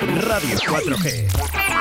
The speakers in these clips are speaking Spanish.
Radio 4G.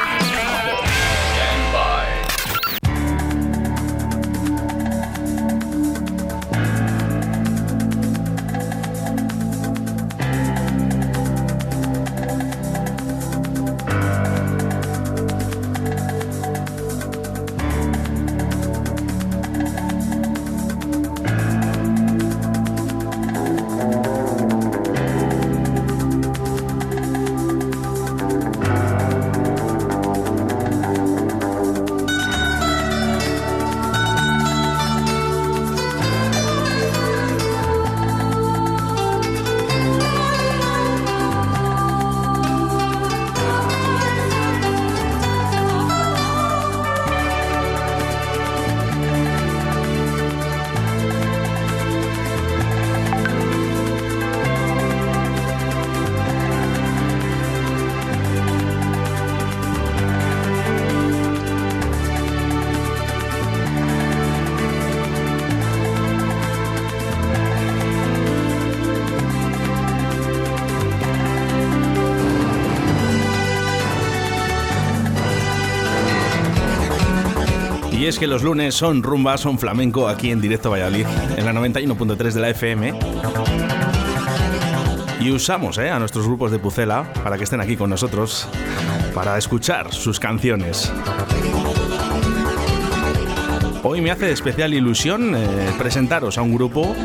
Que los lunes son rumba, son flamenco aquí en directo Valladolid, en la 91.3 de la FM. Y usamos eh, a nuestros grupos de Pucela para que estén aquí con nosotros, para escuchar sus canciones. Hoy me hace especial ilusión eh, presentaros a un grupo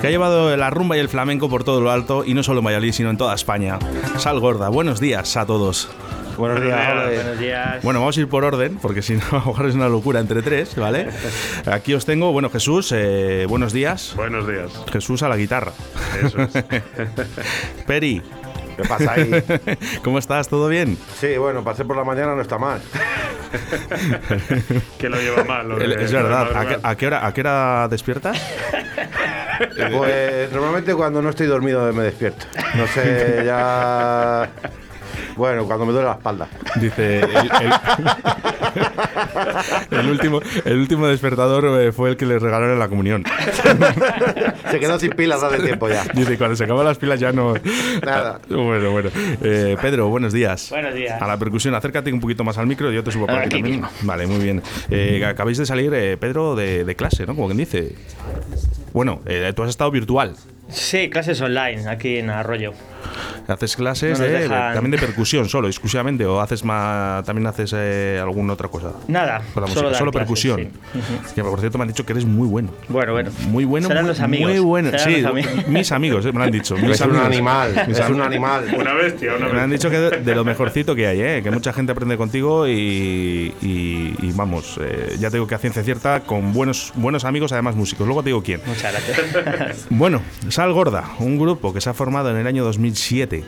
que ha llevado la rumba y el flamenco por todo lo alto, y no solo en Valladolid, sino en toda España. Sal Gorda, buenos días a todos. Buenos días, Buenos días. Bueno, vamos a ir por orden, porque si no, a lo mejor es una locura entre tres, ¿vale? Aquí os tengo, bueno, Jesús, eh, buenos días. Buenos días. Jesús a la guitarra. Eso es. Peri, ¿Qué pasa ahí? ¿cómo estás? ¿Todo bien? Sí, bueno, pasé por la mañana, no está mal. que lo lleva mal. lo de- es lo verdad. ¿A qué, madrugar. a qué hora, ¿A qué hora despiertas? Pues normalmente cuando no estoy dormido me despierto. No sé, ya. Bueno, cuando me duele la espalda. Dice. El, el- el último, el último despertador eh, fue el que le regalaron en la comunión. Se quedó sin pilas hace tiempo ya. Dice, cuando se acaban las pilas ya no. Nada. Bueno, bueno. Eh, Pedro, buenos días. Buenos días. A la percusión, acércate un poquito más al micro, yo te subo por aquí, Aquí también. Vale, muy bien. Eh, acabáis de salir, eh, Pedro, de, de clase, ¿no? Como quien dice. Bueno, eh, tú has estado virtual. Sí, clases online aquí en Arroyo. ¿Haces clases No nos de- de- dejan- también de percusión solo, exclusivamente? ¿O haces más, también haces eh, alguna otra cosa? Nada, Con la música, solo, solo, dar clases, percusión. sí. Que por cierto me han dicho que eres muy bueno. Bueno, bueno. Muy bueno, Serán muy, los amigos. muy bueno. Serán Sí, los amigos. mis amigos, eh, me lo han dicho. Mis Es un amigos. animal, Mis es un animal. Una bestia, una Me han dicho que de, de lo mejorcito que hay, ¿eh? que mucha gente aprende contigo y, y- y vamos, eh, ya te digo que a ciencia cierta, con buenos, buenos amigos, además músicos. Luego te digo quién. Muchas gracias. Bueno, Sal Gorda, un grupo que se ha formado en el año 2007.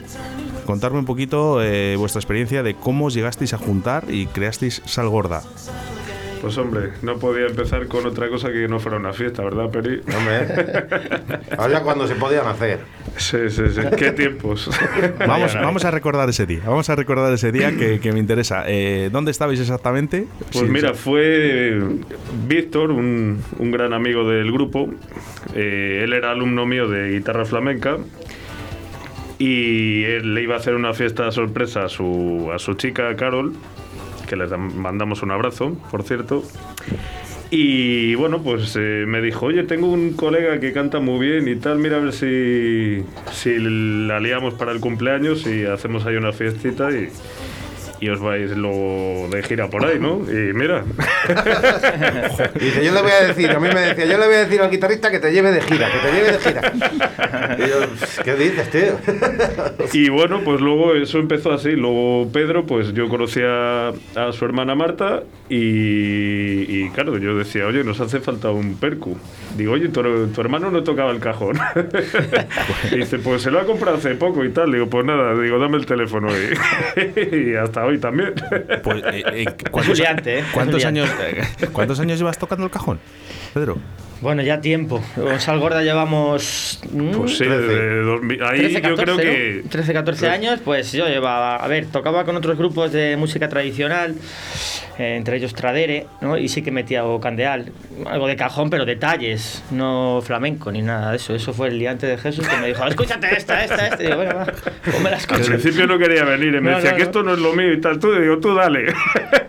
Contarme un poquito eh, vuestra experiencia de cómo llegasteis a juntar y creasteis Sal Gorda. Pues hombre, no podía empezar con otra cosa que no fuera una fiesta, ¿verdad, Peri? Hombre, ahora cuando se podían hacer. Sí, sí, sí. ¿Qué tiempos? Vamos, vamos a recordar ese día. Vamos a recordar ese día que, que me interesa. Eh, ¿Dónde estabais exactamente? Pues Sí, mira, sí. fue Víctor, un, un gran amigo del grupo. Eh, él era alumno mío de guitarra flamenca. Y él le iba a hacer una fiesta sorpresa a su, a su chica, Carol, que le dam- mandamos un abrazo, por cierto. Y bueno, pues eh, me dijo, oye, tengo un colega que canta muy bien y tal, mira a ver si, si la liamos para el cumpleaños y hacemos ahí una fiestita y, y os vais luego de gira por ahí, ¿no? Y mira, Y dice, yo le voy a decir, a mí me decía, yo le voy a decir al guitarrista que te lleve de gira, que te lleve de gira. Y yo, ¿qué dices, tío? y bueno, pues luego eso empezó así. Luego Pedro, pues yo conocía a su hermana Marta y, y claro, yo decía, oye, nos hace falta un percu. Digo, oye, tu, tu hermano no tocaba el cajón. y dice, pues se lo ha comprado hace poco y tal. Digo, pues nada, digo, dame el teléfono y, y hasta hoy también. Pues, eh, eh, ¿cuántos, ¿eh? ¿cuántos Juliante. años, eh, ¿Cuántos años llevas tocando el cajón, Pedro? Bueno, ya tiempo. Con Sal Gorda llevamos. mm, Pues sí, de 2000 ahí 13, yo 14, creo ¿no? que... 13, 14 años, pues yo llevaba. A ver, tocaba con otros grupos de música tradicional, eh, entre ellos Tradere, ¿no? Y sí que metía o candeal, algo de cajón, pero detalles, no flamenco ni nada de eso. Eso fue el liante de Jesús que me dijo: Escúchate esta, esta, esta. Y digo, bueno, va, ponme las Al cosas. principio no quería venir y me No, decía no, que no. esto no es lo mío y tal. Tú digo, tú dale.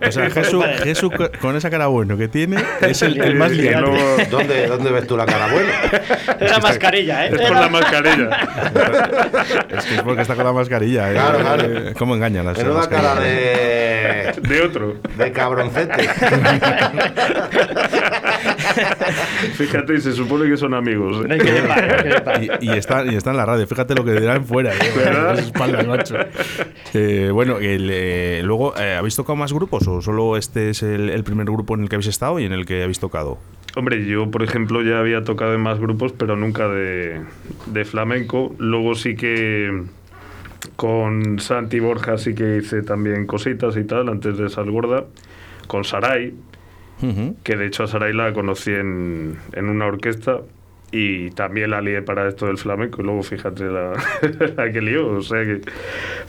O sea, Jesús, Jesús co- con esa cara bueno que tiene es el, el más Y liante. luego- ¿Dónde, ¿Dónde ves tú la cara buena? Era mascarilla, ¿eh? Es por la mascarilla. Es que es porque está con la mascarilla. ¿eh? Claro, claro. Eh, ¿Cómo engañan las Menuda mascarillas? cara de. De otro. de cabroncete. Fíjate, y se supone que son amigos. ¿eh? que que. Y, y está, y está en la radio, fíjate lo que dirán fuera. ¿eh? Espaldas, macho. Eh, bueno, el, eh, luego, eh, ¿habéis tocado más grupos o solo este es el, el primer grupo en el que habéis estado y en el que habéis tocado? Hombre, yo, por ejemplo, ya había tocado en más grupos, pero nunca de, de flamenco. Luego sí que con Santi Borja sí que hice también cositas y tal, antes de Salgorda. Con Sarai, que de hecho a Sarai la conocí en, en una orquesta y también la lié para esto del flamenco. Y luego fíjate la, la que lió. O sea que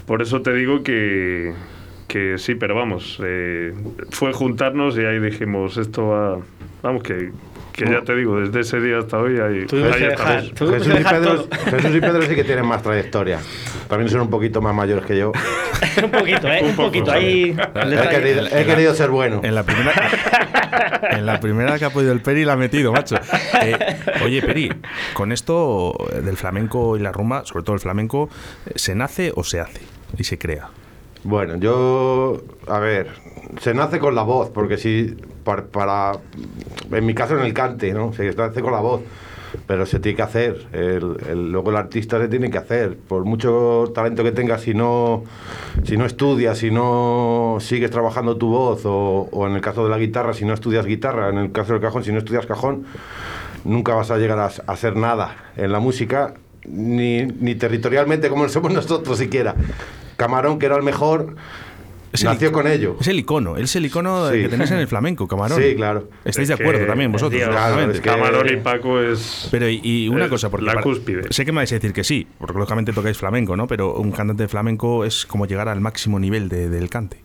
por eso te digo que, que sí, pero vamos, eh, fue juntarnos y ahí dijimos, esto va. Vamos, que, que ya te digo, desde ese día hasta hoy ahí que estamos. dejar, Jesús y, Pedro. Jesús y Pedro sí que tienen más trayectoria. También son un poquito más mayores que yo. un poquito, ¿eh? Un poquito. Ahí. He querido, he querido ser bueno. En la primera en la primera que ha podido el Peri la ha metido, macho. Eh, oye, Peri, con esto del flamenco y la rumba, sobre todo el flamenco, ¿se nace o se hace? Y se crea. Bueno, yo, a ver, se nace con la voz, porque si, para, para- en mi caso en el cante, ¿no? Se nace con la voz, pero se tiene que hacer, luego el artista se tiene que hacer, por mucho talento que tengas, si no, si no estudias, si no sigues trabajando tu voz, o, o en el caso de la guitarra, si no estudias guitarra, en el caso del cajón, si no estudias cajón, nunca vas a llegar a, a hacer nada en la música, ni, ni territorialmente como somos nosotros siquiera. Camarón, que era el mejor, Es nació con ello. Es el icono, es el icono Sí. que tenéis en el flamenco, camarón. Sí, claro. Estáis de acuerdo que- también vosotros, Dios, claro, lógicamente. es que- Camarón y Paco es. Pero y, y una cosa, porque la para- cúspide. sé que me vais a decir que sí, porque lógicamente tocáis flamenco, ¿no? Pero un cantante de flamenco es como llegar al máximo nivel de- del cante.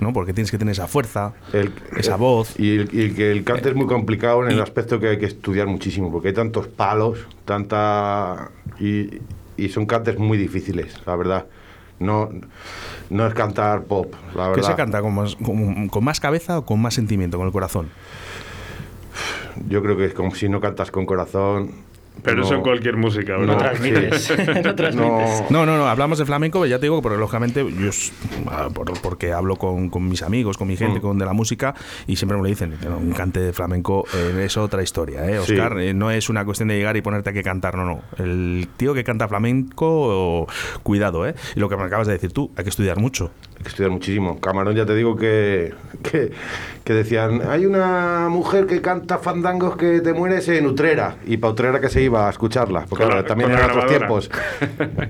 ¿No? Porque tienes que tener esa fuerza, El- esa el- voz. Y, el, y que el cante es muy complicado en el aspecto que hay que estudiar muchísimo, porque hay tantos palos, tanta. Y, y son cantes muy difíciles, la verdad. No, no es cantar pop, la verdad. ¿Qué se canta? ¿Con más, con, con más cabeza o con más sentimiento, con el corazón? Yo creo que es como si no cantas con corazón. Pero no- eso en cualquier música, No transmites. no transmites. no- No, no, no, hablamos de flamenco, pero ya te digo que porque, lógicamente yo ah, por- porque hablo con, con mis amigos, con mi gente, Mm. con de la música, y siempre me lo dicen, un cante de flamenco eh, es otra historia, ¿eh, Sí. Oscar? Eh, no es una cuestión de llegar y ponerte a que cantar, no, no. El tío que canta flamenco, cuidado, ¿eh? Y lo que me acabas de decir tú, hay que estudiar mucho. Que estudiar muchísimo. Camarón, ya te digo que, que, que decían, hay una mujer que canta fandangos que te mueres en Utrera. Y para Utrera que se iba a escucharla. Porque claro, también eran otros tiempos.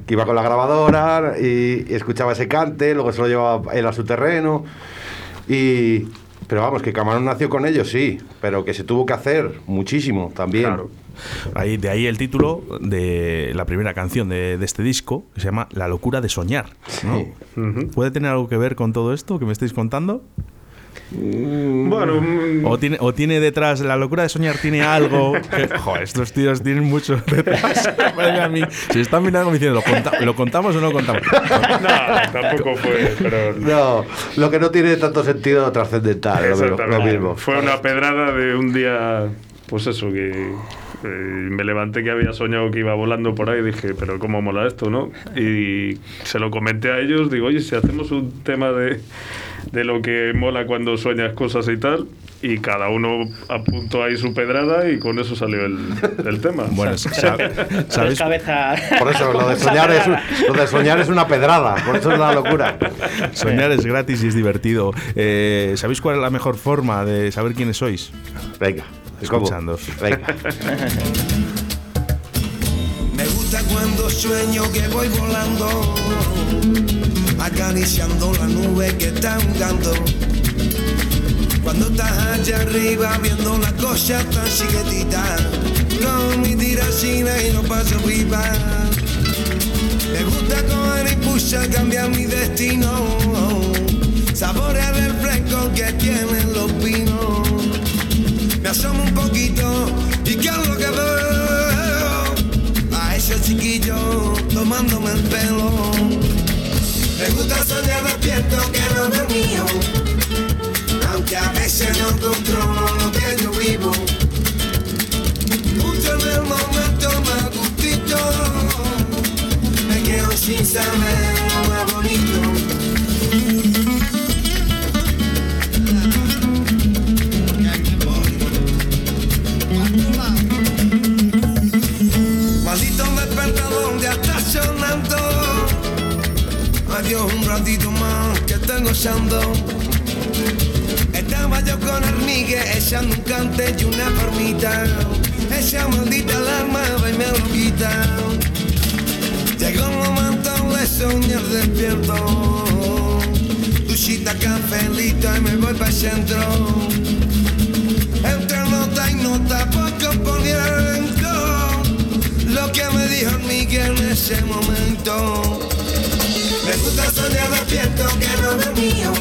Que iba con la grabadora y, y escuchaba ese cante, luego se lo llevaba él a su terreno. Y... Pero vamos, que Camarón nació con ellos, sí. Pero que se tuvo que hacer muchísimo también. Claro. Ahí, de ahí el título de la primera canción de, de este disco, que se llama La locura de soñar. ¿no? Sí. Ujú. ¿Puede tener algo que ver con todo esto que me estáis contando? Bueno, mm, O tiene, o tiene detrás, la locura de soñar tiene algo. Que, joder, estos tíos tienen mucho detrás. A mí. Se están mirando como diciendo, ¿lo, conta- ¿lo contamos o no lo contamos? no, tampoco fue, pero. No, lo que no tiene tanto sentido trascendental, lo, mismo. Fue una pedrada de un día, pues eso, que me levanté que había soñado que iba volando por ahí y dije, pero cómo mola esto, ¿no? Y se lo comenté a ellos, digo, oye, si hacemos un tema de, de lo que mola cuando sueñas cosas y tal, y cada uno apuntó ahí su pedrada y con eso salió el, el tema. Bueno, sa- Tres ¿sabéis? cabeza. Por eso, lo de, soñar es, un- lo de soñar es una pedrada, por eso es una locura. Soñar es gratis y es divertido. Eh, ¿Sabéis cuál es la mejor forma de saber quiénes sois? Venga. Escuchando. Me gusta cuando sueño que voy volando, acariciando la nube que está ahogando. Cuando estás allá arriba viendo la cosa tan chiquitita, con mi tiracina y no paso pipa. Me gusta coger impulsa, cambiar mi destino, saborear el fresco que tienen los pinos. Me asomo un chiquillo tomándome el pelo. Me gusta soñar despierto que no dormido, aunque a veces no controlo lo que yo vivo. Mucho en el momento me gustito, me quedo sin saber lo más bonito. Echando un cante y una formita. Esa maldita alarma va y me lo quita. Llegó el momento de soñar despierto. Duchita, cafelito y me voy para el centro. Entre nota y nota poco poniendo lo que me dijo Miguel en ese momento. Me gusta soñar despierto que no dormío,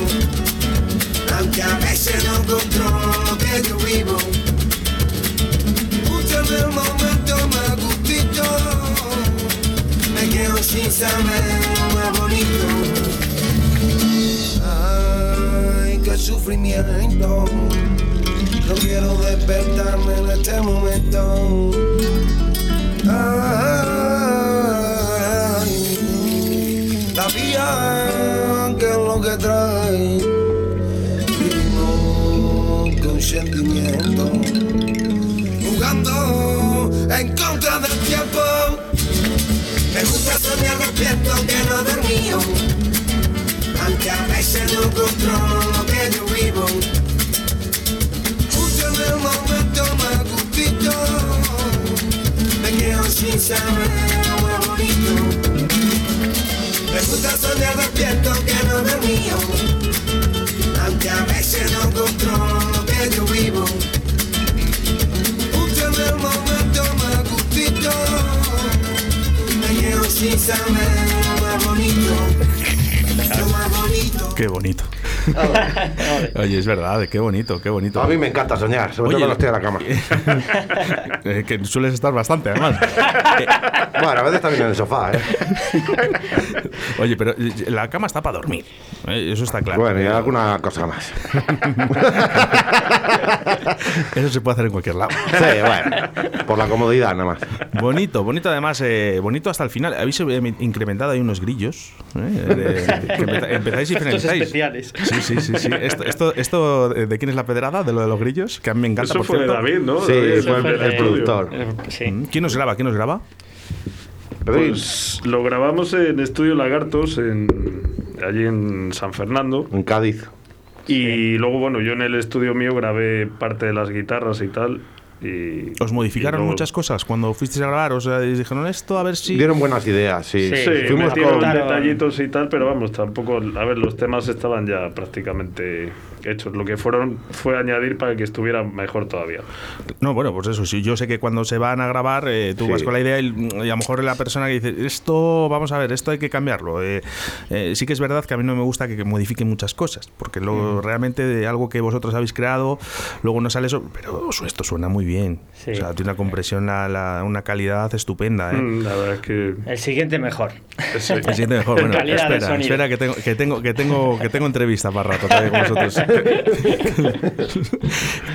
aunque a veces no controlo lo que yo vivo. Mucho en el momento me gustito, me quedo sin saber más bonito. Ay, qué sufrimiento. No quiero despertarme en este momento. Ay, la vida que es lo que trae. Sentimiento. Jugando en contra del tiempo. Me gusta soñar despierto que no dormío. Aunque a veces no controlo lo que yo vivo. Justo en el momento más gustito Me quedo sin saber lo más bonito Me gusta soñar despierto que no dormío Aunque a veces no controlo Qué bonito. Oye, es verdad, qué bonito, qué bonito. A mí me encanta soñar, sobre Oye, todo cuando estoy en la cama. Eh, que sueles estar bastante, además. Bueno, a veces también en el sofá, ¿eh? Oye, pero eh, la cama está para dormir. eh, Eso está claro. Bueno, y alguna cosa más. Eso se puede hacer en cualquier lado. Sí, bueno, por la comodidad nada más. Bonito, bonito además, eh, bonito hasta el final. Habéis incrementado ahí unos grillos. eh, de- que empeza- empezáis y especiales. Sí, sí, sí. sí. Esto, esto, esto, eh, ¿de quién es la pedrada? ¿De lo de los grillos? Que a mí me encanta, Eso por fue cierto. David, ¿no? Sí, David fue el- productor. Eh, Sí. Mm, ¿Quién nos graba? ¿Quién nos graba? Pues lo grabamos en Estudio Lagartos, en, allí en San Fernando. En Cádiz. Y luego, bueno, yo en el estudio mío grabé parte de las guitarras y tal. Y, ¿Os modificaron y muchas cosas cuando fuisteis a grabar? O sea, y dijeron esto, a ver si... Dieron buenas ideas, sí. Sí, Sí, Fuimos con- detallitos y tal, pero vamos, tampoco. A ver, los temas estaban ya prácticamente hechos. Lo que fueron fue añadir para que estuviera mejor todavía. No, bueno, pues eso, sí, yo sé que cuando se van a grabar, eh, tú Sí. vas con la idea y, y a lo mejor la persona que dice, esto, vamos a ver, esto hay que cambiarlo. Eh, eh, sí que es verdad que a mí no me gusta que, que modifiquen muchas cosas, porque luego realmente de algo que vosotros habéis creado, luego no sale eso, pero esto suena muy bien. Sí. O sea, tiene una compresión, la- la- una calidad estupenda. ¿eh? Mm, La verdad es que. El siguiente mejor. sí. Me siente mejor. Bueno, espera, espera que tengo, que tengo, que tengo, que tengo entrevista para rato con vosotros.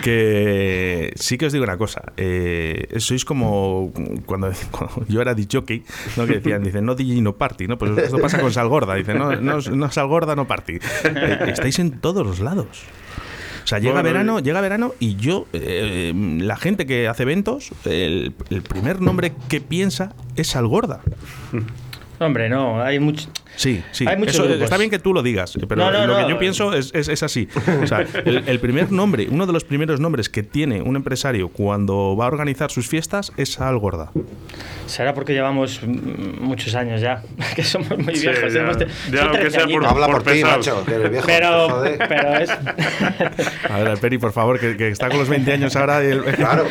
que sí que os digo una cosa. eh, sois como cuando, cuando yo era DJ, ¿no? que decían, dicen, no DJ, no party, ¿no? Pues esto pasa con Sal Gorda, dicen, no, no, no Sal Gorda, no party. Eh, estáis en todos los lados. O sea, llega Bueno, verano, y- llega verano y yo, eh, la gente que hace eventos, el, el primer nombre que piensa es Sal Gorda. Hombre, no, hay mucho. Sí, sí. Hay muchos Eso, grupos. está bien que tú lo digas, pero No, no, lo no. que yo pienso es, es- es así. O sea, el, el primer nombre, uno de los primeros nombres que tiene un empresario cuando va a organizar sus fiestas es Al Gorda. Será porque llevamos muchos años ya, que somos muy Sí, viejos. ya. hemos te- Ya, son aunque 13 sea por-. Habla por, ti, macho, que eres viejo. Pero, joder. pero es, A ver, Peri, por favor, que, que está con los 20 años ahora. y el- Claro.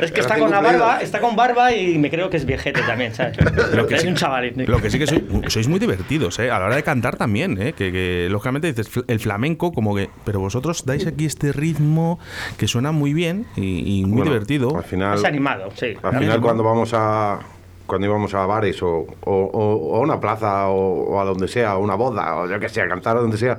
es que está con la barba, está con barba y me creo que es viejete también, ¿sabes? Lo que es sí- un chaval. Lo que sí que sois, sois muy divertidos, ¿eh? A la hora de cantar también, ¿eh? Que, que, lógicamente dices el flamenco, como que. Pero vosotros dais aquí este ritmo que suena muy bien y, y muy Bueno, divertido. Al final, Es animado, sí. al final cuando vamos a cuando íbamos a bares o, o- o- o a una plaza o, o a donde sea, o una boda o yo que sé, a cantar a donde sea.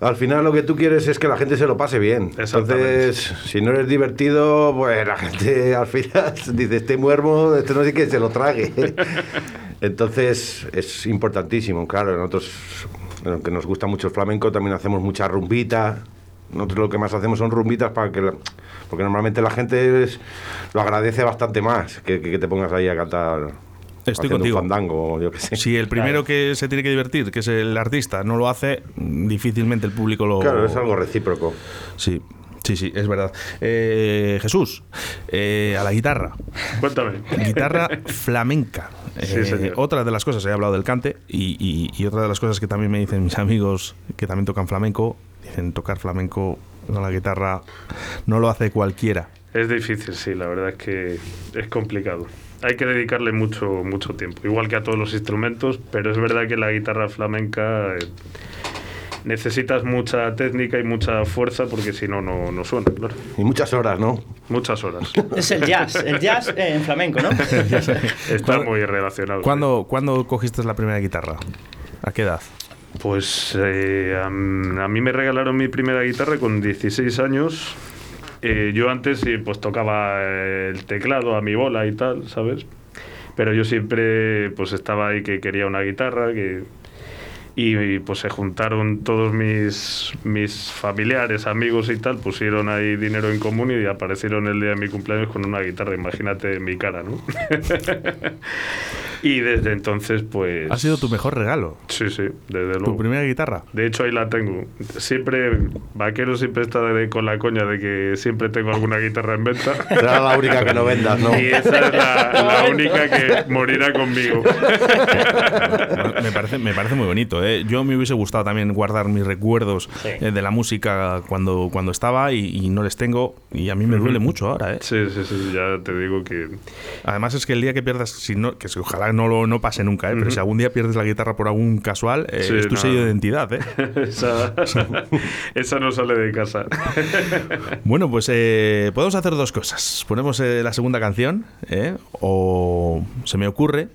Al final lo que tú quieres es que la gente se lo pase bien. Entonces, si no eres divertido, pues la gente al final dice, este muermo, este no sé qué, se lo trague. Entonces, es importantísimo, claro. Nosotros, que nos gusta mucho el flamenco, también hacemos muchas rumbitas. Nosotros lo que más hacemos son rumbitas para que... la- porque normalmente la gente es- lo agradece bastante más que, que- que te pongas ahí a cantar Estoy contigo. un fandango yo qué sé. Si el primero que se tiene que divertir, que es el artista, no lo hace, difícilmente el público lo. Claro, es algo recíproco. Sí, sí, sí, es verdad. Eh, Jesús, eh, a la guitarra. Cuéntame. Guitarra flamenca. Sí, Eh, señor. otra de las cosas, he hablado del cante, y, y- y otra de las cosas que también me dicen mis amigos que también tocan flamenco, dicen tocar flamenco con la guitarra no lo hace cualquiera. Es difícil, sí, la verdad es que es complicado. Hay que dedicarle mucho, mucho tiempo, igual que a todos los instrumentos, pero es verdad que la guitarra flamenca eh, necesitas mucha técnica y mucha fuerza porque si no, no, no suena, claro. Y muchas horas, ¿no? Muchas horas. Es el jazz, el jazz eh, en flamenco, ¿no? Está muy relacionado. ¿Cuándo, ¿Cuándo cogiste la primera guitarra? ¿A qué edad? Pues eh, a, mí me regalaron mi primera guitarra con 16 años. Eh, yo antes pues tocaba eh, el teclado a mi bola y tal, ¿sabes? Pero yo siempre pues estaba ahí que quería una guitarra, que y, pues se juntaron todos mis, mis familiares, amigos y tal, pusieron ahí dinero en común y aparecieron el día de mi cumpleaños con una guitarra, imagínate mi cara, ¿no? y desde entonces pues... Ha sido tu mejor regalo. Sí, sí, desde Tu luego. primera guitarra. De hecho, ahí la tengo. Siempre, Vaquero siempre está de- con la coña de que siempre tengo alguna guitarra en venta. Será la única que no vendas, ¿no? Y esa es la, la única que morirá conmigo. me, parece, me parece muy bonito. ¿eh? Yo me hubiese gustado también guardar mis recuerdos Sí. eh, de la música cuando, cuando estaba y, y no les tengo. Y a mí me duele mucho ahora. ¿eh? Sí, sí, sí, ya te digo que... Además es que el día que pierdas, si no, que si- ojalá no, lo, no pase nunca, ¿eh? pero si algún día pierdes la guitarra por algún casual, eh, Sí, es tu no. sello de identidad. ¿eh? Esa, esa no sale de casa. Bueno, pues eh, podemos hacer dos cosas. Ponemos eh, la segunda canción, ¿eh? o se me ocurre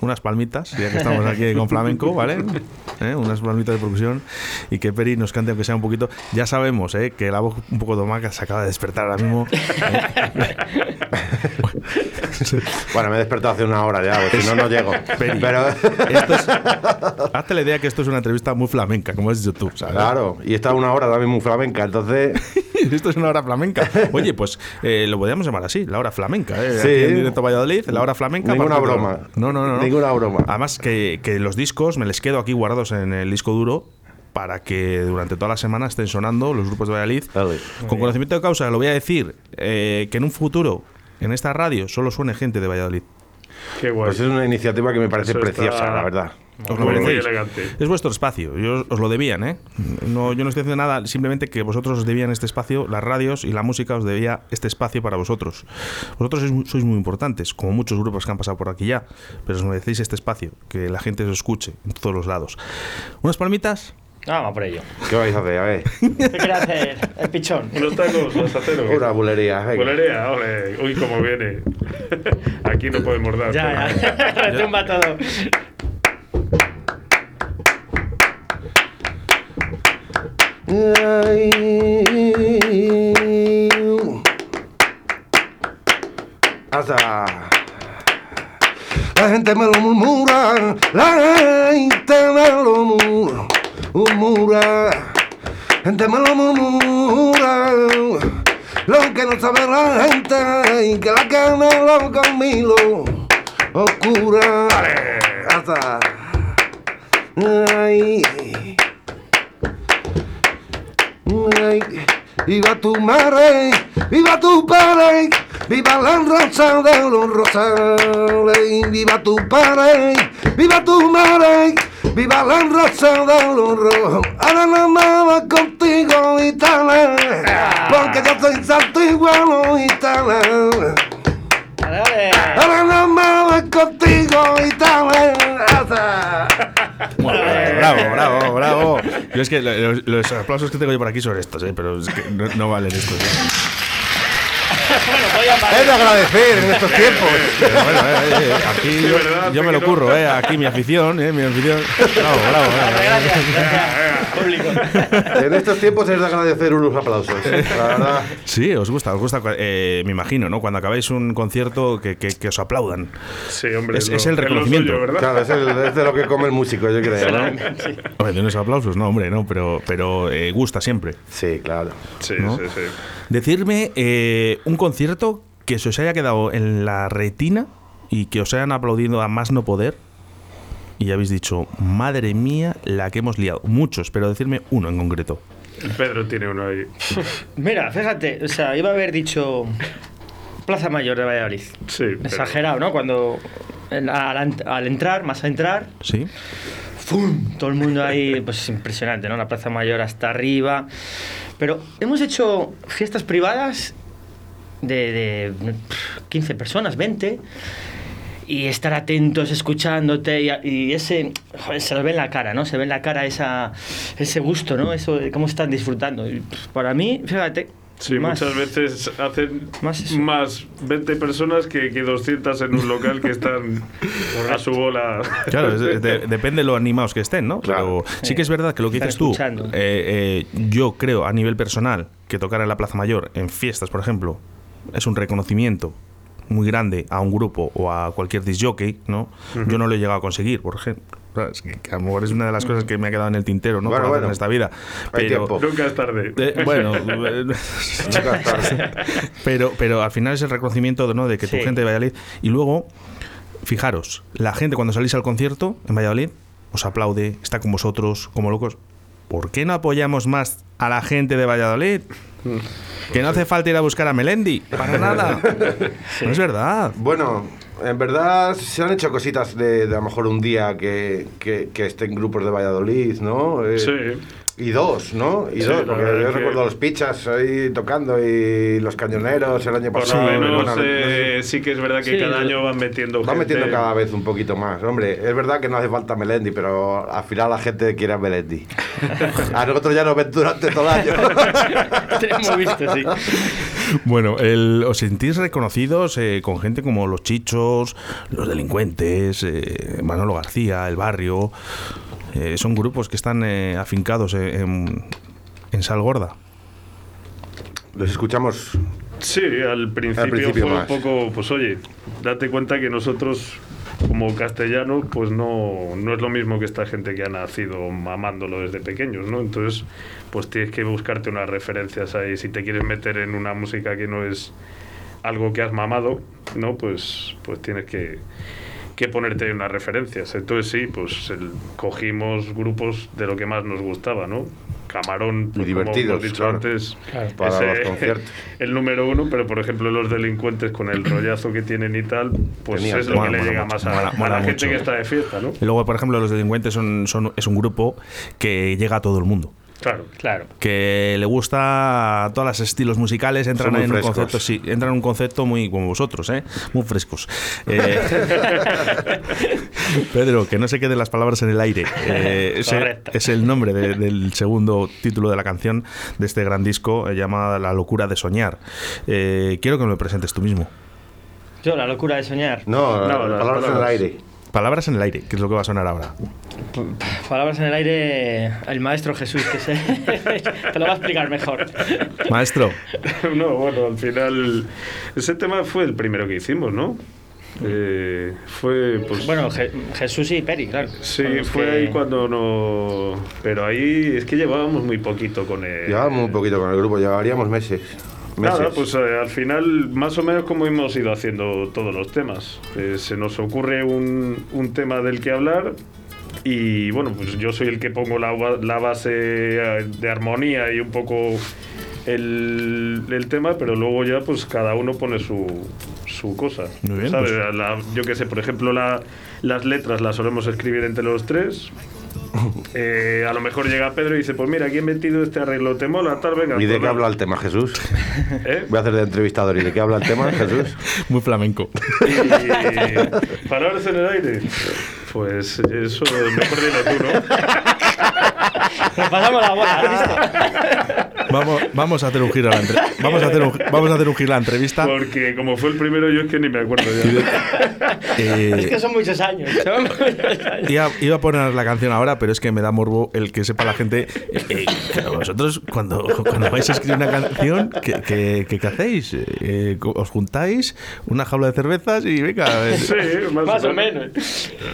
unas palmitas, ya que estamos aquí con flamenco, ¿vale? ¿Eh? Unas palmitas de percusión y que Peri nos cante aunque sea un poquito. Ya sabemos ¿eh? que la voz un poco tomaca se acaba de despertar ahora mismo. Bueno, me he despertado hace una hora ya, porque si no, no llego. Peri. Pero, Esto es- hazte la idea que esto es una entrevista muy flamenca, como has dicho tú, ¿sabes? claro, y está una hora también muy flamenca, entonces... Esto es una hora flamenca. Oye, pues eh, lo podríamos llamar así, la hora flamenca. ¿eh? Sí. Aquí en directo Valladolid, la hora flamenca. Ninguna broma. No, no, no, no. Ninguna broma. Además que, que los discos me les quedo aquí guardados en el disco duro para que durante toda la semana estén sonando los grupos de Valladolid. Vale. Con conocimiento de causa, lo voy a decir, eh, que en un futuro, en esta radio, solo suene gente de Valladolid. Qué guay. Pues es una iniciativa que me parece Eso está- preciosa, la verdad. Os lo Muy, elegante. Es vuestro espacio, yo os lo debían, ¿eh? No, yo no estoy haciendo nada, simplemente que vosotros os debían este espacio, las radios y la música os debía este espacio para vosotros. Vosotros sois muy importantes, como muchos grupos que han pasado por aquí ya, pero os merecéis este espacio, que la gente os escuche en todos los lados. ¿Unas palmitas? Ah, Vamos por ello. ¿Qué vais a hacer? A ver. ¿Qué quiere hacer el pichón? Unos tacos, a hacer o qué? Una bulería. venga. Bolerea, ole. Uy, cómo viene. Aquí no podemos dar. Ya, ya. Retumba todo. Hasta. La gente me lo murmura, la gente me lo murmura, murmura, gente me lo murmura, lo que no sabe la gente, y que la me lo conmigo, oscura. Hasta. Ay. Ay. Viva tu madre, viva tu padre, viva la rosa de los rosales, viva tu padre, viva tu madre, viva la rosa de los rosales. Ahora no voy contigo y tal, porque yo soy santo igual. Ahora no me voy contigo y tal. Bravo, bravo, bravo. Yo es que los, los aplausos que tengo yo por aquí son estos, ¿eh? pero es que no, no valen estos. ¿eh? Es de agradecer en estos tiempos. Pero bueno, eh, eh, aquí yo, yo me lo curro, ¿eh? aquí mi afición, ¿eh? mi afición. Bravo, bravo. bravo. Público. En estos tiempos es de agradecer unos aplausos. La verdad. Sí, os gusta, os gusta, eh, me imagino, ¿no? Cuando acabáis un concierto que, que- que os aplaudan. Sí, hombre. Es- lo- es el reconocimiento. suyo, ¿verdad? Claro, es, el- es de lo que come el músico, yo creo, ¿no? Hombre, de unos aplausos, no, hombre, no, pero, pero eh, gusta siempre. Sí, claro. Sí, ¿no? sí, sí. Decirme eh, un concierto que se os haya quedado en la retina y que os hayan aplaudido a más no poder y habéis dicho, madre mía, la que hemos liado. Muchos, pero decirme uno en concreto. Pedro tiene uno ahí. Mira, fíjate, o sea, iba a haber dicho Plaza Mayor de Valladolid. Sí. pero- Exagerado, ¿no? Cuando al entrar, más a entrar, ¿Sí? ¡fum! Todo el mundo ahí, pues es impresionante, ¿no? La Plaza Mayor hasta arriba. Pero hemos hecho fiestas privadas de, de 15 personas, 20. Y estar atentos, escuchándote, y, y ese, joder, se lo ve en la cara, ¿no? Se ve en la cara esa, ese gusto, ¿no? Eso de cómo están disfrutando. Y, pff, para mí, fíjate, Sí, más- muchas veces hacen Más más, eso. 20 personas que, que 200 en un local que están a su bola. Claro, es- de- depende de lo animados que estén, ¿no? Claro. Pero sí que es verdad que lo que Están dices tú, eh, eh, yo creo a nivel personal que tocar en la Plaza Mayor, en fiestas, por ejemplo, es un reconocimiento muy grande a un grupo o a cualquier disc jockey, ¿no? Yo no lo he llegado a conseguir, por ejemplo. ¿Sabes? Que, que a lo mejor es una de las cosas que me ha quedado en el tintero, ¿no? Bueno, bueno. en esta vida. Pero. Nunca es tarde. eh, bueno, Nunca es tarde. pero, pero al final es el reconocimiento ¿no? de que tu gente de Valladolid. Y luego, fijaros, la gente cuando salís al concierto en Valladolid os aplaude, está con vosotros como locos. ¿Por qué no apoyamos más a la gente de Valladolid? Que no hace falta ir a buscar a Melendi, para nada. No es verdad. Bueno, en verdad se han hecho cositas de, de a lo mejor un día que, que, que estén grupos de Valladolid, ¿no? Eh, Sí. Y dos, ¿no? Y Sí, dos, porque yo que- recuerdo los pichas ahí tocando y los cañoneros el año Por pasado. lo menos bueno, no eh, sé. sí que es verdad que Sí, cada año van metiendo Va metiendo cada vez un poquito más. Hombre, es verdad que no hace falta Melendi, pero al final la gente quiere a Melendi. A nosotros ya nos ven durante todo el año. tenemos visto, sí. Bueno, el- os sentís reconocidos eh, con gente como los Chichos, los Delincuentes, eh, Manolo García, El Barrio. Eh, son grupos que están eh, afincados en, en, en Sal Gorda. Los escuchamos. Sí, al principio, principio fue más. un poco, pues oye, date cuenta que nosotros como castellanos, pues no, no es lo mismo que esta gente que ha nacido mamándolo desde pequeños, ¿no? Entonces, pues tienes que buscarte unas referencias ahí. Si te quieres meter en una música que no es algo que has mamado, ¿no? Pues, pues tienes que, que ponerte unas referencias. Entonces sí, pues el- cogimos grupos de lo que más nos gustaba, ¿no? Camarón, pues, hemos dicho claro. antes, Para ese- los conciertos. el número uno, pero por ejemplo los delincuentes con el rollazo que tienen y tal, pues es lo mola, que le mola llega más a, mola- a mola la gente mucho. que está de fiesta, ¿no? Y luego, por ejemplo, los Delincuentes son, son- es un grupo que llega a todo el mundo. Claro. Claro. que le gusta a todos los estilos musicales, entran en un concepto, sí, entran en un concepto muy como vosotros, ¿eh? muy frescos. Eh, Pedro, que no se queden las palabras en el aire. Eh, ese es el nombre de- del segundo título de la canción de este gran disco eh, llamada La locura de soñar. Eh, quiero que me lo presentes tú mismo. Yo, la locura de soñar. No, No, las palabras en el palabras. aire. Palabras en el aire, que es lo que va a sonar ahora. Palabras en el aire, el maestro Jesús, que se... te lo va a explicar mejor. Maestro, no, bueno, al final ese tema fue el primero que hicimos, ¿no? Eh, fue pues Bueno, Je- Jesús y Peri, claro. sí, fue que- ahí cuando no pero ahí es que llevábamos muy poquito con él. Llevábamos un poquito con el grupo, llevaríamos meses. Nada, pues eh, al final, más o menos como hemos ido haciendo todos los temas. Eh, se nos ocurre un, un tema del que hablar y bueno, pues yo soy el que pongo la, la base eh, de armonía y un poco el, el tema, pero luego ya pues cada uno pone su, su cosa. Muy bien, ¿sabes? pues. La- yo qué sé, por ejemplo, la- las letras las solemos escribir entre los tres. Eh, a lo mejor llega Pedro y dice, pues mira, aquí he metido este arreglo, ¿te mola? Tal, venga. ¿Y de pues qué habla el tema, Jesús? ¿Eh? Voy a hacer de entrevistador. ¿Y de qué habla el tema, Jesús? Muy flamenco. Y palabras en el aire. Pues eso mejor dilo tú, ¿no? Nos pasamos la bola, ¿has visto? Vamos, vamos a hacer un giro a la entre- vamos a hacer un, vamos a hacer un giro a la entrevista. Porque como fue el primero, yo es que ni me acuerdo ya. Eh, Es que son muchos años. Son muchos años. Iba, iba a poner la canción ahora, pero es que me da morbo el que sepa la gente. eh, eh, vosotros, cuando, cuando vais a escribir una canción, ¿qué, qué, qué- qué hacéis? Eh, ¿Os juntáis una jaula de cervezas y venga? eh, Sí, más, Más o menos.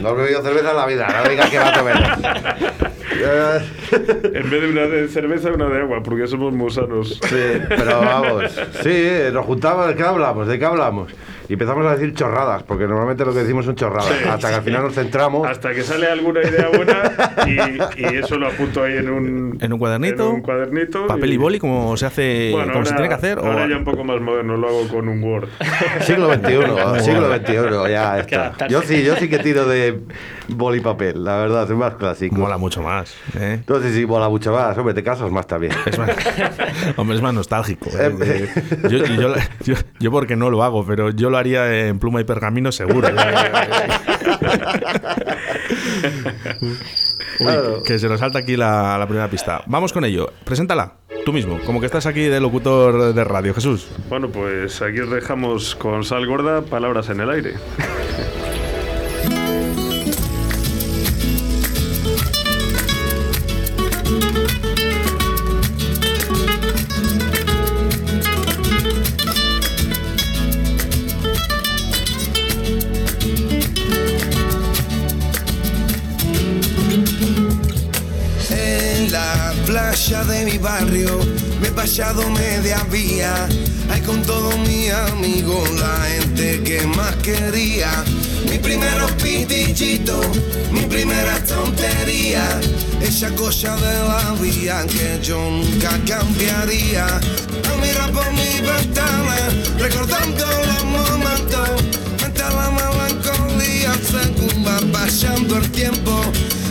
No he bebido cerveza en la vida. No digas que va a menos. En vez de una de cerveza, una de agua, porque somos musanos. Sí, pero vamos. Sí, nos juntamos. ¿De qué hablamos? ¿De qué hablamos? Y empezamos a decir chorradas, porque normalmente lo que decimos son chorradas. Sí. hasta que al final nos centramos. Hasta que sale alguna idea buena y, y eso lo apunto ahí en un, En un cuadernito, en un cuadernito papel y boli, como se hace, Bueno, como se ahora- tiene que hacer. o- Ahora ya un poco más moderno, lo hago con un Word. Siglo XXI, siglo XXI, ya está. Yo sí, yo sí que tiro de boli y papel, la verdad, es más clásico. mola mucho más. ¿eh? Entonces sí, mola mucho más, hombre, te casas más también. Es más, hombre, es más nostálgico. ¿eh? Eh, Yo, y yo, yo, yo porque no lo hago, pero yo lo haría en pluma y pergamino seguro. Uy, Claro. que se nos salta aquí la, la primera pista. Vamos con ello. Preséntala, tú mismo, como que estás aquí de locutor de radio, Jesús. Bueno, pues aquí os dejamos con sal gorda, palabras en el aire. Que más quería. Mi primeros pitichitos, mi primera tontería. Esa cosa de la vida que yo nunca cambiaría. Al mirar por mi ventana, recordando los momentos. Frente a la melancolía, según va pasando el tiempo.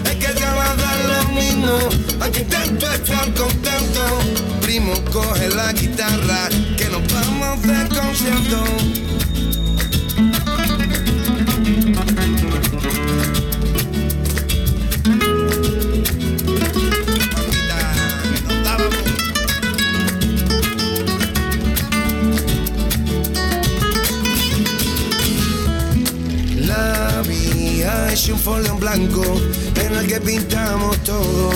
Es que ya va a dar lo mismo, aunque intento estar contento. Primo, coge la guitarra, que nos vamos de concierto. Folio en blanco en el que pintamos todo.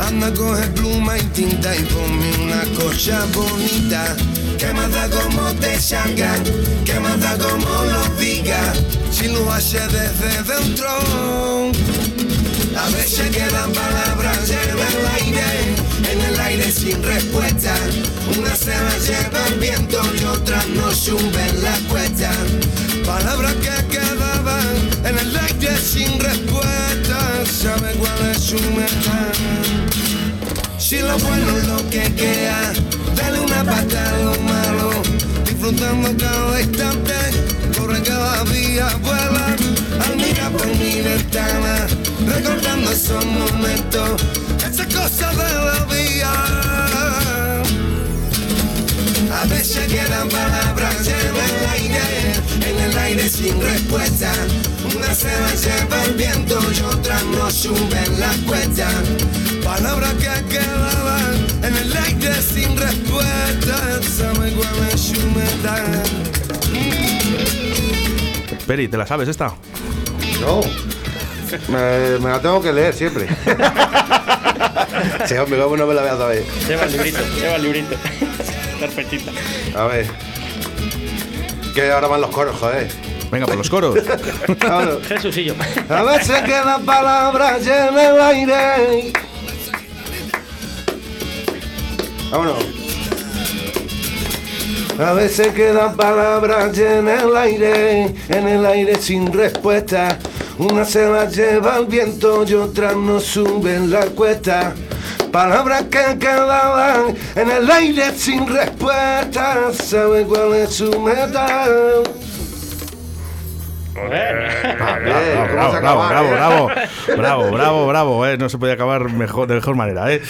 Anda, coge pluma y tinta y ponme una cosa bonita. Que más como te salgan, que más como lo digas. Si lo hace desde dentro. A veces quedan palabras en el aire, en el aire sin respuesta. Una se la lleva el viento y otras no suben la cuesta. Palabras que quedaban en el aire sin respuesta. ¿Sabe cuál es su meta? Si lo bueno es lo que queda, dale una pata a lo malo, disfrutando cada instante, corre cada día, vuela, al mirar por mi ventana, recordando esos momentos, esas cosas de la vida. Quedan palabras en el aire, en el aire sin respuesta. Una se la lleva el viento y otras no suben la cuesta. Palabras que quedaban en el aire sin respuesta. Peri, ¿te la sabes esta? No. Me, me la tengo que leer siempre. sí, hombre, ¿cómo no me la voy a saber? Lleva el librito, lleva el librito. Carpetita. A ver. Que ahora van los coros, joder. Venga, por los coros. Y yo. A veces quedan palabras en el aire. Vámonos. A veces quedan palabras en el aire, en el aire sin respuesta. Una se la lleva el viento y otra no sube en la cuesta. Palabras que quedaban en el aire sin respuesta. ¿Sabe cuál es su meta? Bravo, bravo, bravo, bravo, bravo, bravo, bravo, eh, no se podía acabar mejor, de mejor manera, eh.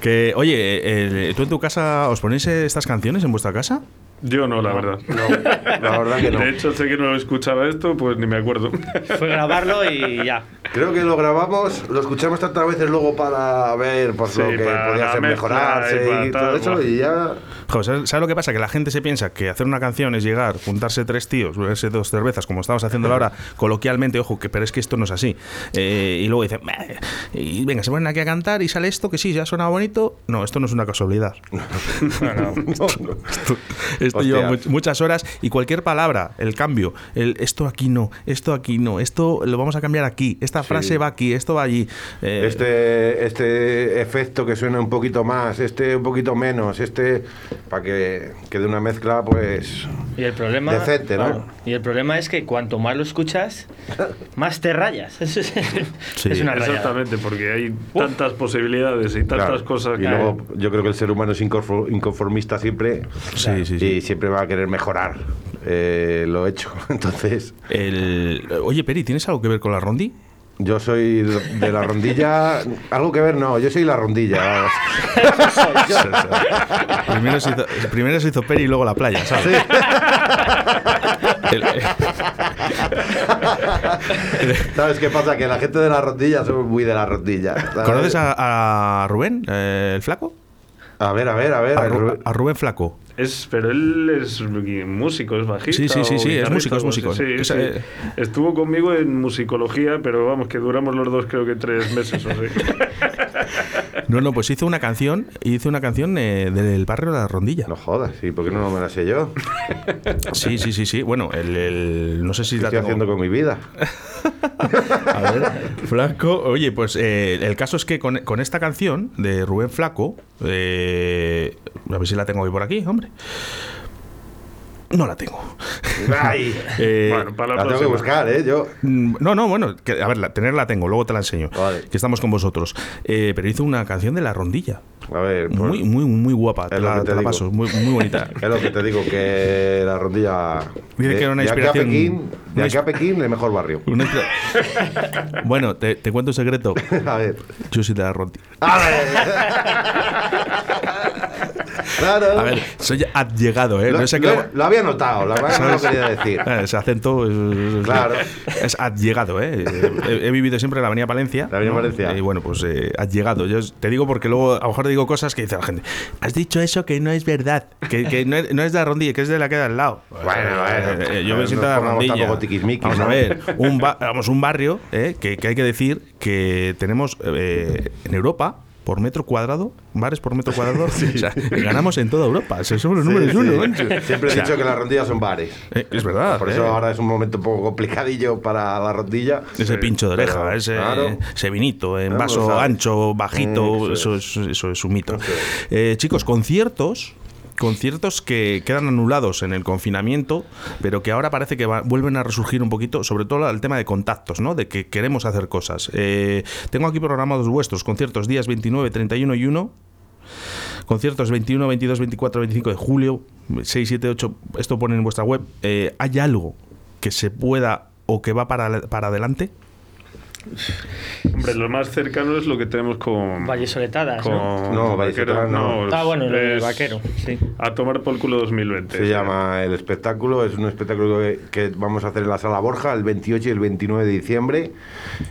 Que, oye, eh, ¿tú en tu casa os ponéis estas canciones en vuestra casa? Yo no, la verdad. No, la verdad que no. De hecho, sé que no escuchaba esto, pues ni me acuerdo. Fue grabarlo y ya. Creo que lo grabamos, lo escuchamos tantas veces luego para ver pues, Sí, lo que podía mezcla mejorarse y para y todo eso y ya... Joder, ¿sabes, lo que pasa? Que la gente se piensa que hacer una canción es llegar, juntarse tres tíos, beberse dos cervezas, como estamos haciendo ahora, coloquialmente, ojo, que pero es que esto no es así. Eh, y luego dicen, y venga, se ponen aquí a cantar y sale esto, que sí, ya suena bonito. No, esto no es una casualidad. Esto, esto Hostia. lleva much- muchas horas y cualquier palabra, el cambio, el esto aquí no, esto aquí no, esto lo vamos a cambiar aquí, esta frase va aquí, esto va allí. Eh, Este, este efecto que suena un poquito más, este un poquito menos, este para que quede una mezcla pues Y el problema. Decente, ¿no? claro, y el problema es que cuanto más lo escuchas, más te rayas. Eso es, Sí, es una rayada. Exactamente, porque hay tantas posibilidades y tantas claro. cosas y que. luego yo creo que el ser humano es inconfor- inconformista siempre Sí, sí, sí. y siempre va a querer mejorar eh, lo hecho. Entonces el- oye, Peri, ¿tienes algo que ver con la rondi? Yo soy de la rondilla, algo que ver no, yo soy la rondilla. Primero se hizo, primero se hizo Peri y luego la playa, ¿sabes? El- ¿Sabes qué pasa? Que la gente de la rondilla somos muy de la rondilla. ¿sabes? ¿Conoces a, a Rubén, eh, el flaco? A ver, a ver, a ver. Ru- a Rubén Flaco. Es, pero él es músico, es bajista. Sí, sí, sí, o sí, es músico, es músico. Sí, sí. eh, Estuvo conmigo en musicología, pero vamos, que duramos los dos creo que tres meses o así. No, no, pues hizo una canción, hizo una canción eh, del barrio de la Rondilla. No jodas, ¿y por qué no me la sé yo? Sí, sí, sí, sí. Bueno, el, el- no sé si ¿Qué la estoy tengo- haciendo con mi vida? A ver, Flaco. Oye, pues eh, el caso es que con, con esta canción de Rubén Flaco, eh, a ver si la tengo hoy por aquí, hombre. No la tengo. Ay, Eh, bueno, para la, la tengo que buscar, ¿eh? Yo. Mm, No, no, bueno, que- a ver, la, tenerla tengo, luego te la enseño. Vale. Que estamos con vosotros. Eh, pero hizo una canción de la rondilla. A ver, pues, Muy, muy, muy guapa. Es Te la, que te te la digo. paso. Muy, muy bonita. es lo que te digo, que la rondilla. Dice de, que era una de aquí a inspiración- Pekín, de aquí a Pekín, el mejor barrio. Bueno, te, te cuento un secreto. a ver. Yo soy de la rondilla. Claro. A ver, soy allegado, ¿eh? lo, No sé lo- qué. lo había notado, la verdad no lo quería decir. Eh, Ese acento es, Claro. es llegado, ¿eh? He, he vivido siempre en la Avenida Palencia. La Avenida ¿no? Palencia. Y bueno, pues eh, llegado. Yo te digo porque luego a lo mejor digo cosas que dice la gente. Has dicho eso que no es verdad. Que, que no, es, no es de la rondilla, que es de la que da al lado. Bueno, bueno. Eh, yo me siento de la rondilla. Vamos a ver, un, ba- vamos, un barrio eh, que, que hay que decir que tenemos eh, en Europa. Por metro cuadrado, bares por metro cuadrado, o sea, ganamos en toda Europa. O sea, somos los Sí, números sí. uno. Siempre he O sea, dicho que las rondillas son bares. eh, es verdad. Por eh. eso ahora es un momento un poco complicadillo para la rondilla. Ese pincho de oreja, Pero, ese, claro. ese vinito en Claro, vaso ancho, bajito, Eso eso, es, eso es un mito. Eso. Eh, chicos, conciertos. Conciertos que quedan anulados en el confinamiento, pero que ahora parece que vuelven a resurgir un poquito, sobre todo el tema de contactos, ¿no? De que queremos hacer cosas. Eh, tengo aquí programados vuestros conciertos días 29, 31 y 1. Conciertos 21, 22, 24, 25 de julio, 6, 7, 8, esto pone en vuestra web. Eh, ¿Hay algo que se pueda o que va para, para adelante? Hombre, lo más cercano es lo que tenemos con. Vallesoletadas, con ¿no? No, Vaquero, Vallesoletadas no. Ah, bueno, lo es vaquero, sí. A tomar por culo 2020. Se sí. llama el espectáculo, es un espectáculo que, que vamos a hacer en la Sala Borja el 28 y el 29 de diciembre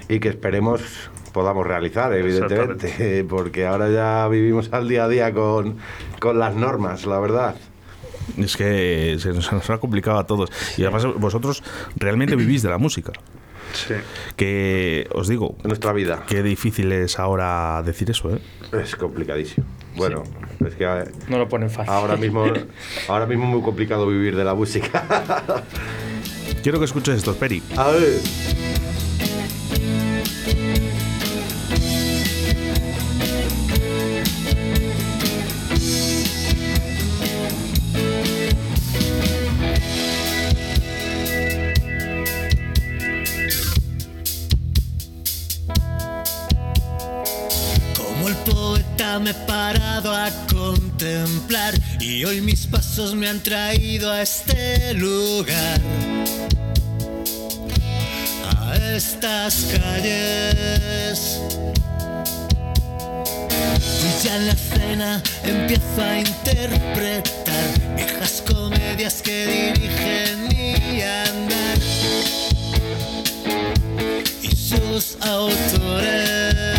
y que esperemos podamos realizar, evidentemente, porque ahora ya vivimos al día a día con, con las normas, la verdad. Es que se nos, se nos ha complicado a todos. Y además vosotros realmente vivís de la música. Sí. Que os digo, En nuestra vida qué difícil es ahora decir eso, ¿eh? es complicadísimo. Bueno, es que eh, No lo ponen fácil. ahora mismo, ahora mismo es muy complicado vivir de la música. Quiero que escuches esto, Peri. a ver. Y hoy mis pasos me han traído a este lugar. A estas calles. Y ya en la cena empiezo a interpretar viejas comedias que dirigen mi andar y sus autores.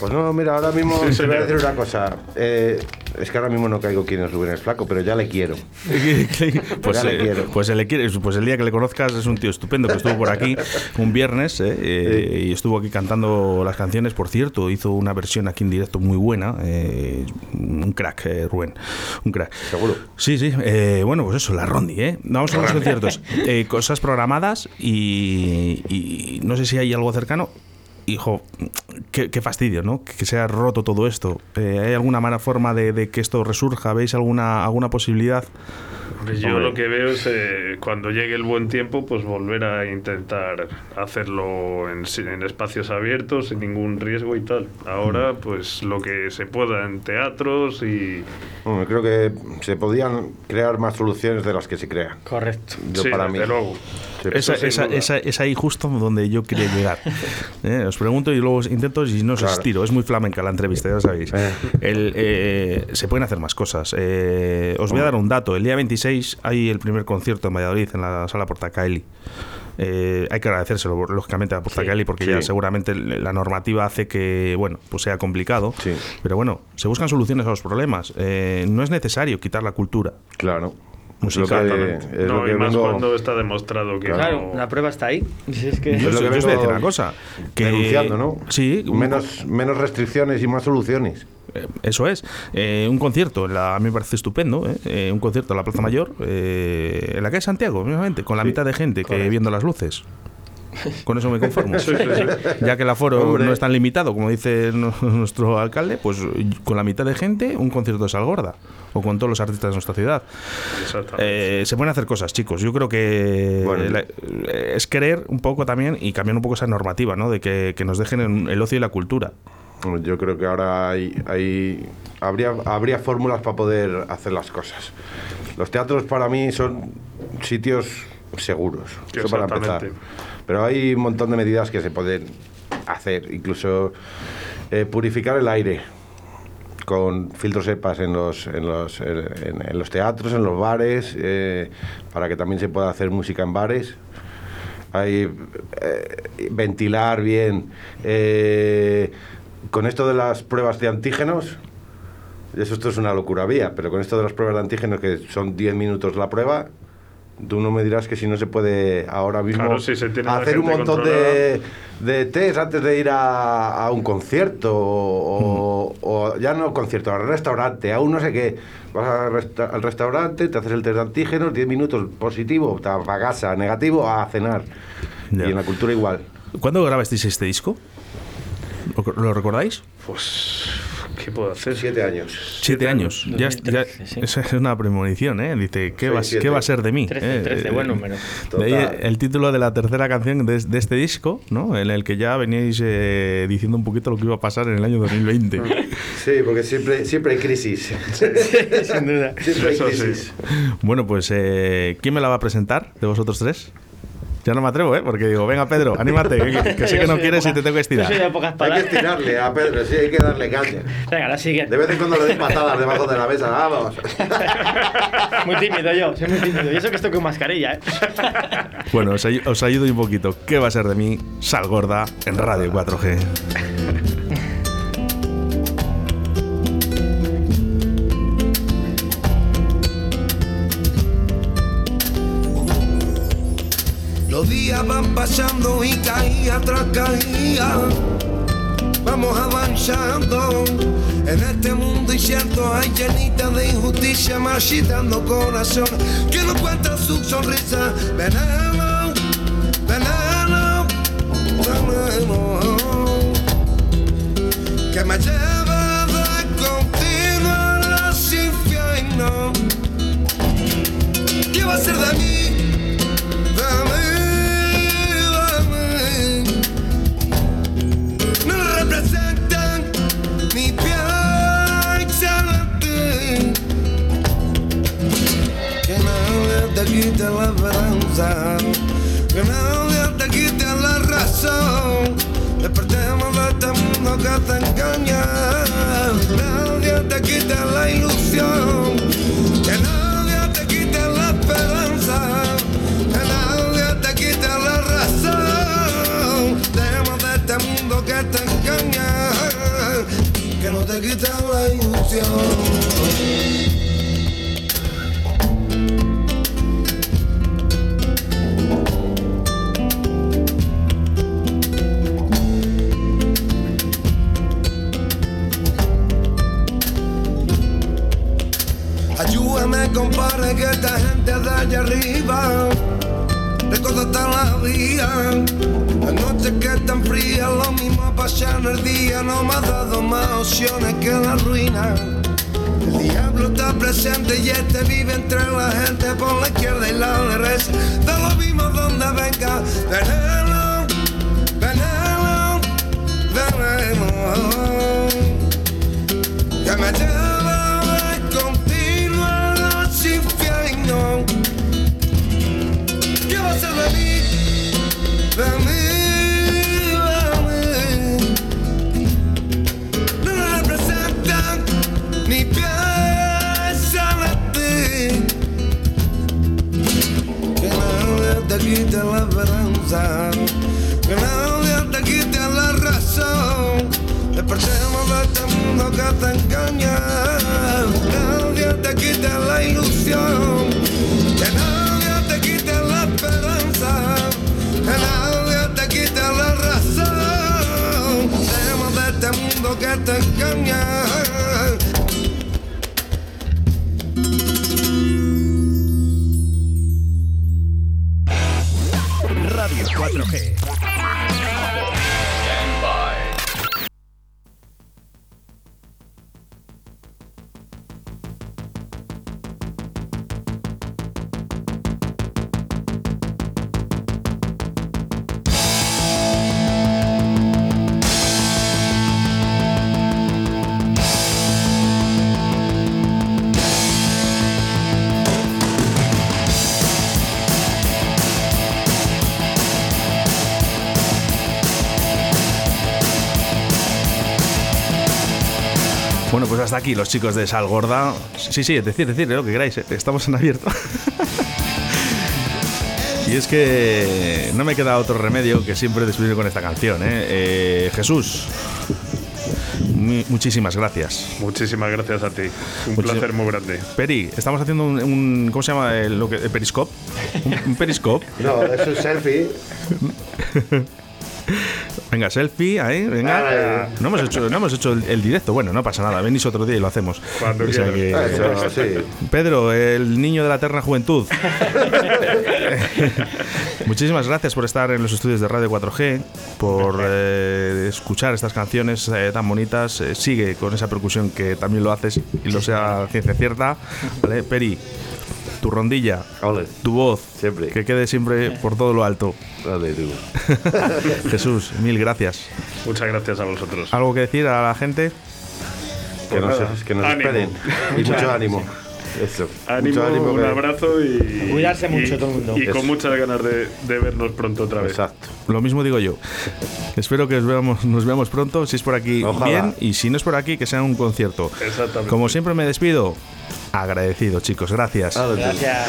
Pues no, mira, ahora mismo Sí, te voy a decir una cosa. Eh, es que ahora mismo no caigo quién es Rubén el Flaco, pero ya le quiero. pues, Ya le eh, quiero. pues, se le quiere- pues el día que le conozcas es un tío estupendo que estuvo por aquí un viernes eh, eh, y estuvo aquí cantando las canciones. Por cierto, hizo una versión aquí en directo muy buena. eh, un crack, eh, Rubén. Un crack. Seguro. Sí, sí. eh, bueno, pues eso, la Rondi, ¿eh? Vamos a los conciertos. Eh, cosas programadas y, y no sé si hay algo cercano. Hijo, qué, qué fastidio, ¿no? Que se ha roto todo esto. Eh, ¿Hay alguna mala forma de, de que esto resurja? ¿Veis alguna, alguna posibilidad? Hombre, Yo Hombre. lo que veo es eh, cuando llegue el buen tiempo, pues volver a intentar hacerlo en, en espacios abiertos, sin ningún riesgo y tal. Ahora, pues lo que se pueda en teatros y. Bueno, creo que se podían crear más soluciones de las que se crean. Correcto. Yo sí, para desde mí. luego. Sí. Esa, esa- esa- es ahí justo donde yo quería llegar. Eh, os pregunto y luego os intento y no os Claro. estiro. Es muy flamenca la entrevista, ya sabéis. Eh. El, eh, se pueden hacer más cosas. Eh, os voy a dar un dato. El día 26 hay el primer concierto en Valladolid, en la sala Portacaeli. Eh, hay que agradecérselo, lógicamente, a Portacaeli, porque sí. ya seguramente la normativa hace que, bueno, pues sea complicado. Sí. Pero bueno, se buscan soluciones a los problemas. Eh, no es necesario quitar la cultura. Claro. Musical, Es lo que, lo no, que y más vengo- cuando está demostrado que. Claro, no- la prueba está ahí. Si es que... Es lo que yo os voy a vengo decir una cosa. Que, denunciando, ¿no? Sí, un- Menos, menos restricciones y más soluciones. Eh, Eso es. Eh, un concierto, en la, a mí me parece estupendo, ¿eh? Eh, un concierto en la Plaza Mayor, eh, en la calle Santiago, mismamente, con la mitad de gente que viendo las luces. Con eso me conformo. Ya que el aforo Hombre. no es tan limitado, como dice nuestro alcalde, pues con la mitad de gente, un concierto de Salgorda. O con todos los artistas de nuestra ciudad. Exactamente. Eh, se pueden hacer cosas, chicos. Yo creo que Bueno. la- es querer un poco también y cambiar un poco esa normativa, ¿no? De que, que nos dejen en el ocio y la cultura. Yo creo que ahora hay, hay- habría, habría fórmulas para poder hacer las cosas. Los teatros para mí son sitios seguros, eso para empezar. Pero hay un montón de medidas que se pueden hacer, incluso eh, purificar el aire con filtros EPAs en los, en los, en, los teatros, en los bares, eh, para que también se pueda hacer música en bares. Hay, eh, ventilar bien. con esto de las pruebas de antígenos, eso esto es una locura vía, pero con esto de las pruebas de antígenos, que son 10 minutos la prueba, tú no me dirás que si no se puede ahora mismo Claro, si se tiene la hacer un montón de, de test antes de ir a, a un concierto o, o ya no concierto, al restaurante, a un no sé qué. Vas al, resta- al restaurante, te haces el test de antígenos, 10 minutos positivo, te vas a casa, negativo, a cenar. Y en la cultura igual. ¿Cuándo grabasteis este disco? ¿Lo, lo recordáis? Pues. ¿Qué puedo hacer? Siete años. Siete años. Ya, es- ya- 2013, sí. esa es una premonición, ¿eh? Dice, ¿qué, Sí, va. ¿qué va a ser de mí? 13, Eh, 13, eh, buen número. de ahí el título de la tercera canción de, de este disco, ¿no? En el que ya veníais eh, diciendo un poquito lo que iba a pasar en el año 2020. Sí, porque siempre, siempre hay crisis. Sin duda. Siempre hay Eso sí. crisis. bueno, pues, eh, ¿quién me la va a presentar de vosotros tres? Ya no me atrevo, ¿eh? Porque digo, venga, Pedro, anímate, que, que sé que no quieres y te tengo que Yo soy estirar. de pocas Hay que palabras. estirarle a Pedro, sí, hay que darle caña. Venga, la siguiente. De vez en cuando le doy patadas debajo de la mesa, vamos. Muy tímido yo, soy muy tímido. Y eso que estoy con mascarilla, ¿eh? Bueno, os, ay- os ayudo un poquito. ¿Qué va a ser de mí? Sal gorda en Radio 4G. Los días van pasando y caía tras caía. Vamos avanzando en este mundo incierto hay llenita de injusticia marchitando corazón que no cuenta su sonrisa. Veneno, veneno, veneno que me lleva de continuo los infiernos. ¿Qué va a ser de mí? Quite la esperanza. Que nadie te quite la razón. Despertemos de este mundo que te engaña. Nadie te quite la ilusión. Que nadie te quite la esperanza. Que nadie te quite la razón. Dejemos de este mundo que te engaña. Que no te quite la ilusión. Que esta gente de allá arriba Recuerdo hasta la vía La noche que es tan fría Lo mismo pasa en el día. No me ha dado más opciones que la ruina. El diablo está presente Y este vive entre la gente Por la izquierda y la derecha. De lo mismo donde venga Veneno, veneno, veneno esperanza. Que nadie te quite la razón. Despertemos de este mundo que te engaña. Nadie te quite la ilusión. Hasta aquí los chicos de Sal Gorda. Sí, sí, decir, decir lo que queráis, eh, estamos en abierto. y es que no me queda otro remedio que siempre despedir con esta canción, ¿eh? Eh, Jesús, mu- muchísimas gracias. Muchísimas gracias a ti. Un Muchis- placer muy grande. Peri, estamos haciendo un, un- ¿cómo se llama? El, lo que, el periscope. Un, un periscope. No, es selfie. Venga, selfie, ahí, venga. No hemos hecho, no hemos hecho el, el directo, bueno, no pasa nada, venís otro día y lo hacemos. Cuando O sea quieras. que- Eso, sí. Pedro, el niño de la eterna juventud. Muchísimas gracias por estar en los estudios de Radio 4G, por eh, escuchar estas canciones eh, tan bonitas. Eh, sigue con esa percusión que también lo haces y lo sea ciencia cierta. ¿Vale? Peri, tu rondilla, Ole. tu voz, Siempre. que quede siempre por todo lo alto. Dale, tú. Jesús, mil gracias. Muchas gracias a vosotros. ¿Algo que decir a la gente? Que nos, nada. que nos Ánimo. esperen. Y mucho ánimo. Eso. Ánimo, mucho ánimo un abrazo y. Cuidarse y- mucho todo el mundo. Y Eso. con muchas ganas de, de vernos pronto otra vez. Exacto. Lo mismo digo yo. Espero que os veamos, nos veamos pronto. Si es por aquí, Ojalá. bien. Y si no es por aquí, que sea un concierto. Exactamente. Como siempre me despido. Agradecido, chicos. Gracias. Gracias.